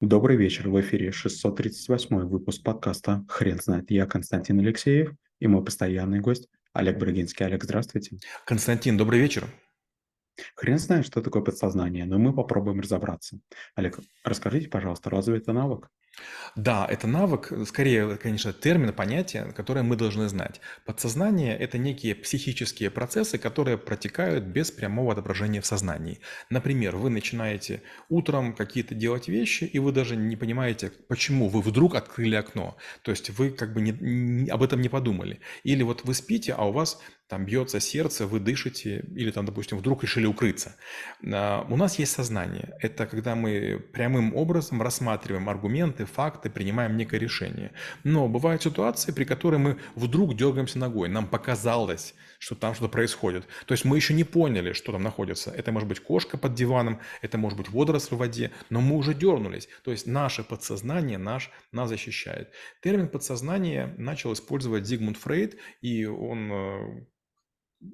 Добрый вечер. В эфире 638 выпуск подкаста «Хрен знает». Я Константин Алексеев и мой постоянный гость Олег Брагинский. Олег, здравствуйте. Константин, добрый вечер. Хрен знает, что такое подсознание, но мы попробуем разобраться. Олег, расскажите, пожалуйста, разве это навык? Да, это навык, э, скорее, конечно, термин, понятие, которое мы должны знать. Подсознание– это некие психические процессы, которые протекают без прямого отображения в сознании. Например, вы начинаете утром какие-то делать вещи, и вы даже не понимаете, почему вы вдруг открыли окно. То есть вы как бы не, не- об этом не подумали. Или вот вы спите, а у вас там бьется сердце, вы дышите, или там, допустим, вдруг решили укрыться. А, У нас есть сознание. Это когда мы прямым образом рассматриваем аргументы, факты, принимаем некое решение. Но бывают ситуации, при которых мы вдруг дергаемся ногой. Нам показалось, что там что-то происходит. То есть мы еще не поняли, что там находится. Это может быть кошка под диваном, это может быть водоросль в воде, но мы уже дернулись. То есть наше подсознание наш, нас защищает. Термин подсознание начал использовать Зигмунд Фрейд, и он э,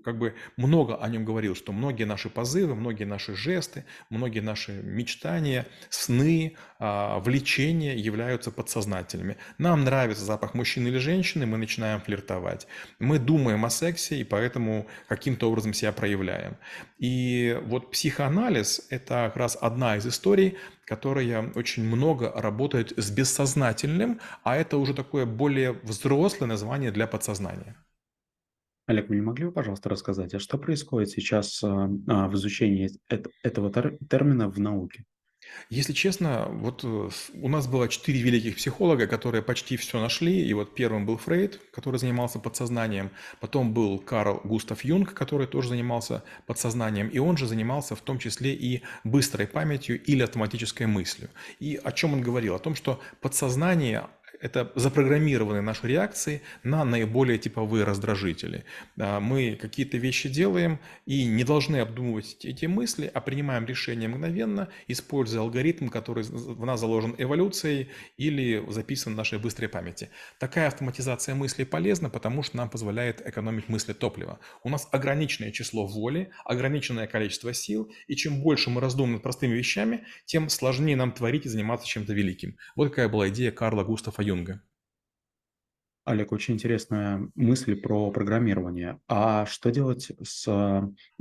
как бы много о нем говорил, что многие наши позывы, многие наши жесты, многие наши мечтания, сны, а, влечения являются подсознательными. Нам нравится запах мужчины или женщины, мы начинаем флиртовать. Мы думаем о сексе и поэтому каким-то образом себя проявляем. И вот психоанализ– это как раз одна из историй, которая очень много работает с бессознательным, а это уже такое более взрослое название для подсознания. Олег, вы не могли бы, пожалуйста, рассказать, а что происходит сейчас а, а, в изучении эт- этого тер- термина в науке? Если честно, вот э, у нас было четыре великих психолога, которые почти все нашли. И вот первым был Фрейд, который занимался подсознанием. Потом был Карл Густав Юнг, который тоже занимался подсознанием. И он же занимался в том числе и быстрой памятью или автоматической мыслью. И о чем он говорил? О том, что подсознание это запрограммированные наши реакции на наиболее типовые раздражители. А, Мы какие-то вещи делаем и не должны обдумывать эти мысли, а принимаем решение мгновенно, используя алгоритм, который в нас заложен эволюцией или записан в нашей быстрой памяти. Такая автоматизация мыслей полезна, потому что нам позволяет экономить мысли топлива. У нас ограниченное число воли, ограниченное количество сил, и чем больше мы раздумываем над простыми вещами, тем сложнее нам творить и заниматься чем-то великим. Вот какая была идея Карла Густава Юнга. Олег, очень интересная мысль про программирование. А что делать с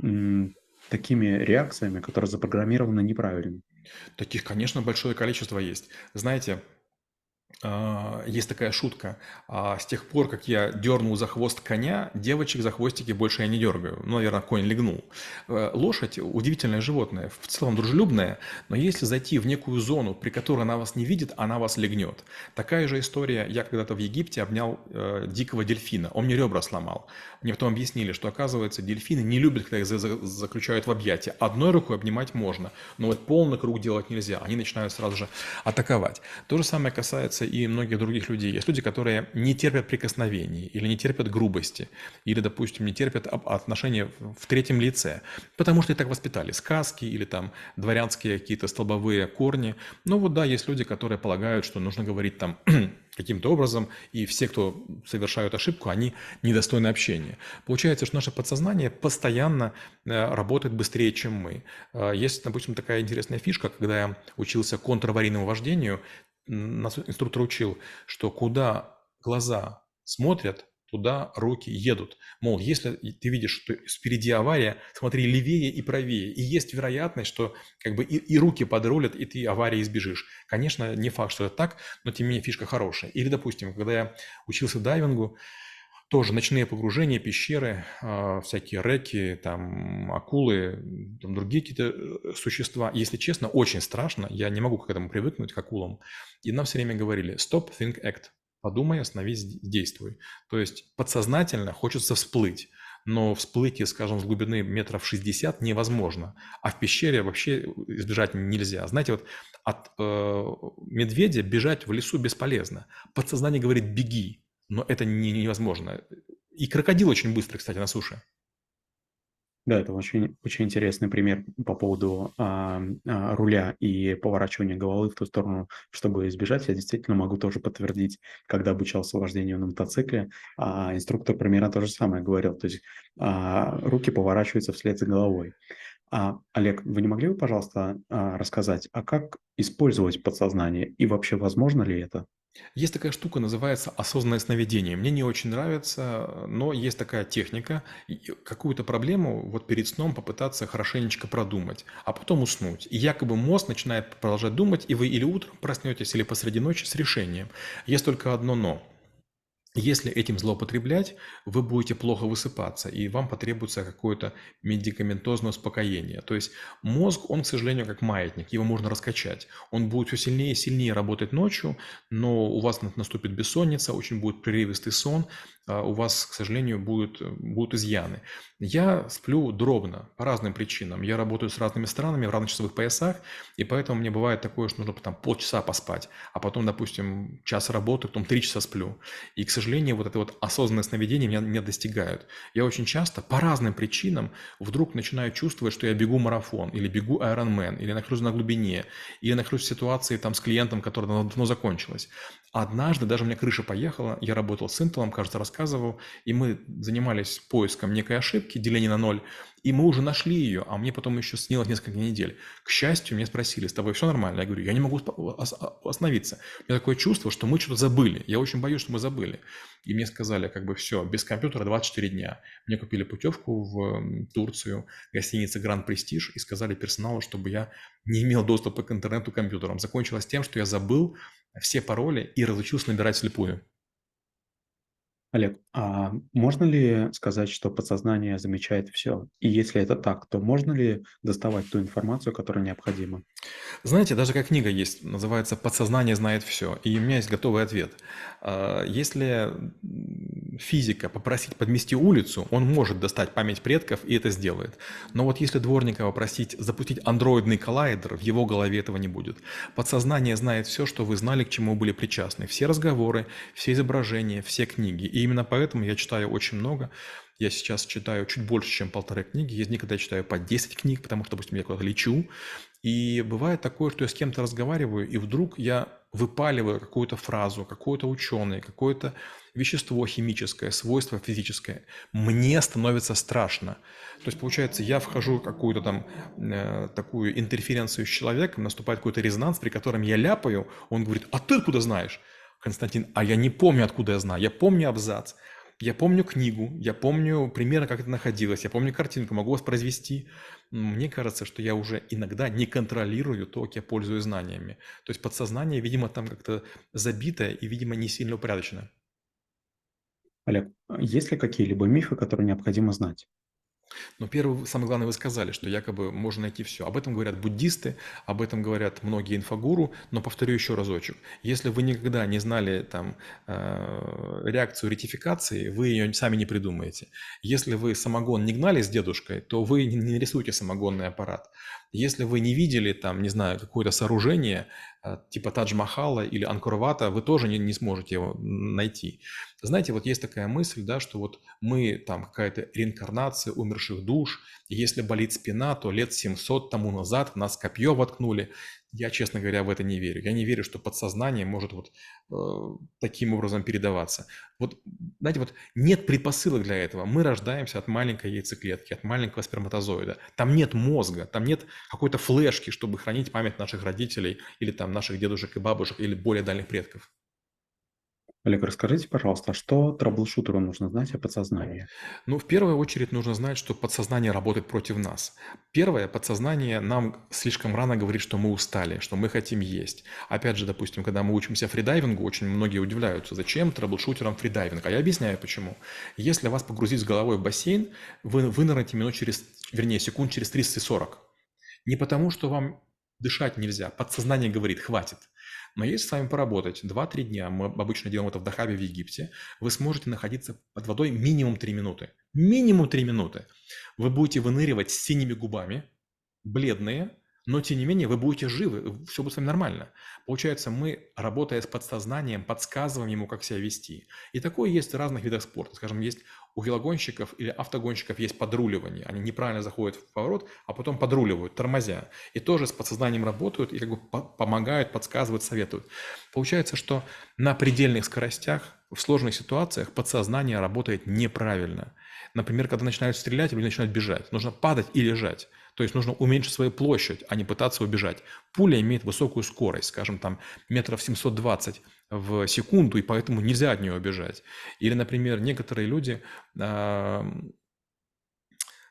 м, такими реакциями, которые запрограммированы неправильно? Таких, конечно, большое количество есть. Знаете, Есть такая шутка. А, С тех пор, как я дернул за хвост коня, девочек за хвостики больше я не дергаю. Ну, наверное, конь легнул. Э, Лошадь– удивительное животное, в целом дружелюбное, но если зайти в некую зону, при которой она вас не видит, она вас легнет. Такая же история. Я когда-то в Египте обнял э, дикого дельфина. Он мне ребра сломал. Мне потом объяснили, что, оказывается, дельфины не любят, когда их за- за- заключают в объятия. Одной рукой обнимать можно, но вот полный круг делать нельзя. Они начинают сразу же атаковать. То же самое касается и многих других людей. Есть люди, которые не терпят прикосновений или не терпят грубости, или, допустим, не терпят отношения в третьем лице, потому что их так воспитали. Сказки или там дворянские какие-то столбовые корни. Ну вот да, есть люди, которые полагают, что нужно говорить там каким-то образом, и все, кто совершают ошибку, они недостойны общения. Получается, что наше подсознание постоянно э, работает быстрее, чем мы. Э, Есть, допустим, такая интересная фишка, когда я учился контраварийному вождению, нас инструктор учил, что куда глаза смотрят, туда руки едут. Мол, если ты видишь, что впереди авария, смотри левее и правее. И есть вероятность, что как бы и, и руки подрулят, и ты аварии избежишь. Конечно, не факт, что это так, но тем не менее фишка хорошая. Или, допустим, когда я учился дайвингу, тоже ночные погружения, пещеры, а, всякие реки, там акулы, там другие какие-то э, существа. Если честно, очень страшно. Я не могу к этому привыкнуть, к акулам. И нам все время говорили «stop, think, act». Подумай, остановись, действуй. То есть подсознательно хочется всплыть. Но всплыть, скажем, с глубины метров 60 невозможно. А в пещере вообще избежать нельзя. Знаете, вот от э, медведя бежать в лесу бесполезно. Подсознание говорит «беги», но это не, невозможно. И крокодил очень быстрый, кстати, на суше. Да, это очень, очень интересный пример по поводу а, а, руля и поворачивания головы в ту сторону, чтобы избежать. Я действительно могу тоже подтвердить, когда обучался вождению на мотоцикле, а, инструктор примерно то же самое говорил. То есть а, руки поворачиваются вслед за головой. А, Олег, вы не могли бы, пожалуйста, а, рассказать, а как использовать подсознание и вообще возможно ли это? Есть такая штука, называется осознанное сновидение. Мне не очень нравится, но есть такая техника. Какую-то проблему вот перед сном попытаться хорошенечко продумать, а потом уснуть. И якобы мозг начинает продолжать думать, и вы или утром проснетесь, или посреди ночи с решением. Есть только одно «но». Если этим злоупотреблять, вы будете плохо высыпаться, и вам потребуется какое-то медикаментозное успокоение. То есть мозг, он, к сожалению, как маятник, его можно раскачать. Он будет все сильнее и сильнее работать ночью, но у вас наступит бессонница, очень будет прерывистый сон, а у вас, к сожалению, будут, будут изъяны. Я сплю дробно по разным причинам. Я работаю с разными странами в разных часовых поясах, и поэтому мне бывает такое, что нужно там полчаса поспать, а потом, допустим, час работы, потом три часа сплю. И, к сожалению, вот это вот осознанное сновидение меня не достигают. Я очень часто по разным причинам вдруг начинаю чувствовать, что я бегу марафон, или бегу Ironman, или нахожусь на глубине, или нахожусь в ситуации там с клиентом, которая давно закончилась. Однажды даже у меня крыша поехала, я работал с Intel, кажется, рассказывал, и мы занимались поиском некой ошибки, деления на ноль, и мы уже нашли ее, а мне потом еще снилось несколько недель. К счастью, меня спросили, с тобой все нормально? Я говорю, я не могу остановиться. У меня такое чувство, что мы что-то забыли. Я очень боюсь, что мы забыли. И мне сказали, как бы все, без компьютера 24 дня. Мне купили путевку в Турцию, гостиница Гранд Престиж, и сказали персоналу, чтобы я не имел доступа к интернету компьютерам. Закончилось тем, что я забыл все пароли и разучился набирать слепую. Олег, а можно ли сказать, что подсознание замечает все? И если это так, то можно ли доставать ту информацию, которая необходима? Знаете, даже как книга есть, называется «Подсознание знает все», и у меня есть готовый ответ. А, если физика попросить подмести улицу, он может достать память предков и это сделает. Но вот если дворника попросить запустить андроидный коллайдер, в его голове этого не будет. Подсознание знает все, что вы знали, к чему были причастны. Все разговоры, все изображения, все книги. И именно поэтому я читаю очень много. Я сейчас читаю чуть больше, чем полторы книги. Есть дни, когда я читаю по 10 книг, потому что, допустим, я куда-то лечу. И бывает такое, что я с кем-то разговариваю, и вдруг я выпаливаю какую-то фразу, какой-то ученый, какое-то вещество химическое, свойство физическое. Мне становится страшно. То есть, получается, я вхожу в какую-то там э, такую интерференцию с человеком, наступает какой-то резонанс, при котором я ляпаю, он говорит, а ты откуда знаешь? Константин, а я не помню, откуда я знаю. Я помню абзац. Я помню книгу, я помню примерно, как это находилось, я помню картинку, могу воспроизвести. Мне кажется, что я уже иногда не контролирую то, как я пользуюсь знаниями. То есть подсознание, видимо, там как-то забитое и, видимо, не сильно упорядочено. Олег, а есть ли какие-либо мифы, которые необходимо знать? Но первое, самое главное, вы сказали, что якобы можно найти все. Об этом говорят буддисты, об этом говорят многие инфогуру, но повторю еще разочек. Если вы никогда не знали там э, реакцию ретификации, вы ее сами не придумаете. Если вы самогон не гнали с дедушкой, то вы не рисуете самогонный аппарат. Если вы не видели там, не знаю, какое-то сооружение, типа Тадж-Махала или Анкорвата, вы тоже не, не сможете его найти. Знаете, вот есть такая мысль, да, что вот мы там какая-то реинкарнация умерших душ, если болит спина, то лет 700 тому назад в нас копье воткнули. Я, честно говоря, в это не верю. Я не верю, что подсознание может вот э, таким образом передаваться. Вот, знаете, вот нет предпосылок для этого. Мы рождаемся от маленькой яйцеклетки, от маленького сперматозоида. Там нет мозга, там нет какой-то флешки, чтобы хранить память наших родителей или там наших дедушек и бабушек или более дальних предков. Олег, расскажите, пожалуйста, что troubleshooter у нужно знать о подсознании? Ну, в первую очередь нужно знать, что подсознание работает против нас. Первое, подсознание нам слишком рано говорит, что мы устали, что мы хотим есть. Опять же, допустим, когда мы учимся фридайвингу, очень многие удивляются, зачем troubleshooter ам фридайвинг. А я объясняю, почему. Если вас погрузить с головой в бассейн, вы вынырнете минут через, вернее, секунд через 30-40. Не потому, что вам дышать нельзя. Подсознание говорит, хватит. Но если с вами поработать 2-3 дня, мы обычно делаем это в Дахабе в Египте, вы сможете находиться под водой минимум 3 минуты. Минимум 3 минуты. Вы будете выныривать с синими губами, бледные, но тем не менее вы будете живы, все будет с вами нормально. Получается, мы, работая с подсознанием, подсказываем ему, как себя вести. И такое есть в разных видах спорта. Скажем, есть у велогонщиков или автогонщиков есть подруливание. Они неправильно заходят в поворот, а потом подруливают, тормозя. И тоже с подсознанием работают и как бы помогают, подсказывают, советуют. Получается, что на предельных скоростях, в сложных ситуациях подсознание работает неправильно. Например, когда начинают стрелять или начинают бежать, нужно падать и лежать. То есть нужно уменьшить свою площадь, а не пытаться убежать. Пуля имеет высокую скорость, скажем, там метров 720 в секунду, и поэтому нельзя от нее убежать. Или, например, некоторые люди э,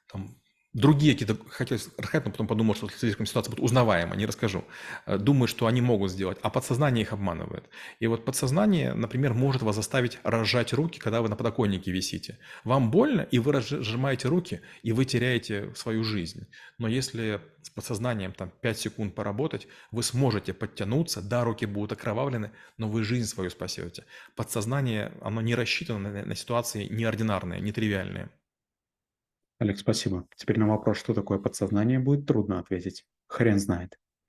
там, другие какие-то, хотел рассказать, но потом подумал, что слишком ситуация будет узнаваема, не расскажу. Э, думают, что они могут сделать, а подсознание их обманывает. И вот подсознание, например, может вас заставить разжать руки, когда вы на подоконнике висите. Вам больно, и вы разжимаете руки, и вы теряете свою жизнь. Но если с подсознанием там 5 секунд поработать, вы сможете подтянуться, да, руки будут окровавлены, но вы жизнь свою спасете. Подсознание, оно не рассчитано на, на ситуации неординарные, нетривиальные. Олег, спасибо. Теперь на вопрос, что такое подсознание, будет трудно ответить. Хрен знает.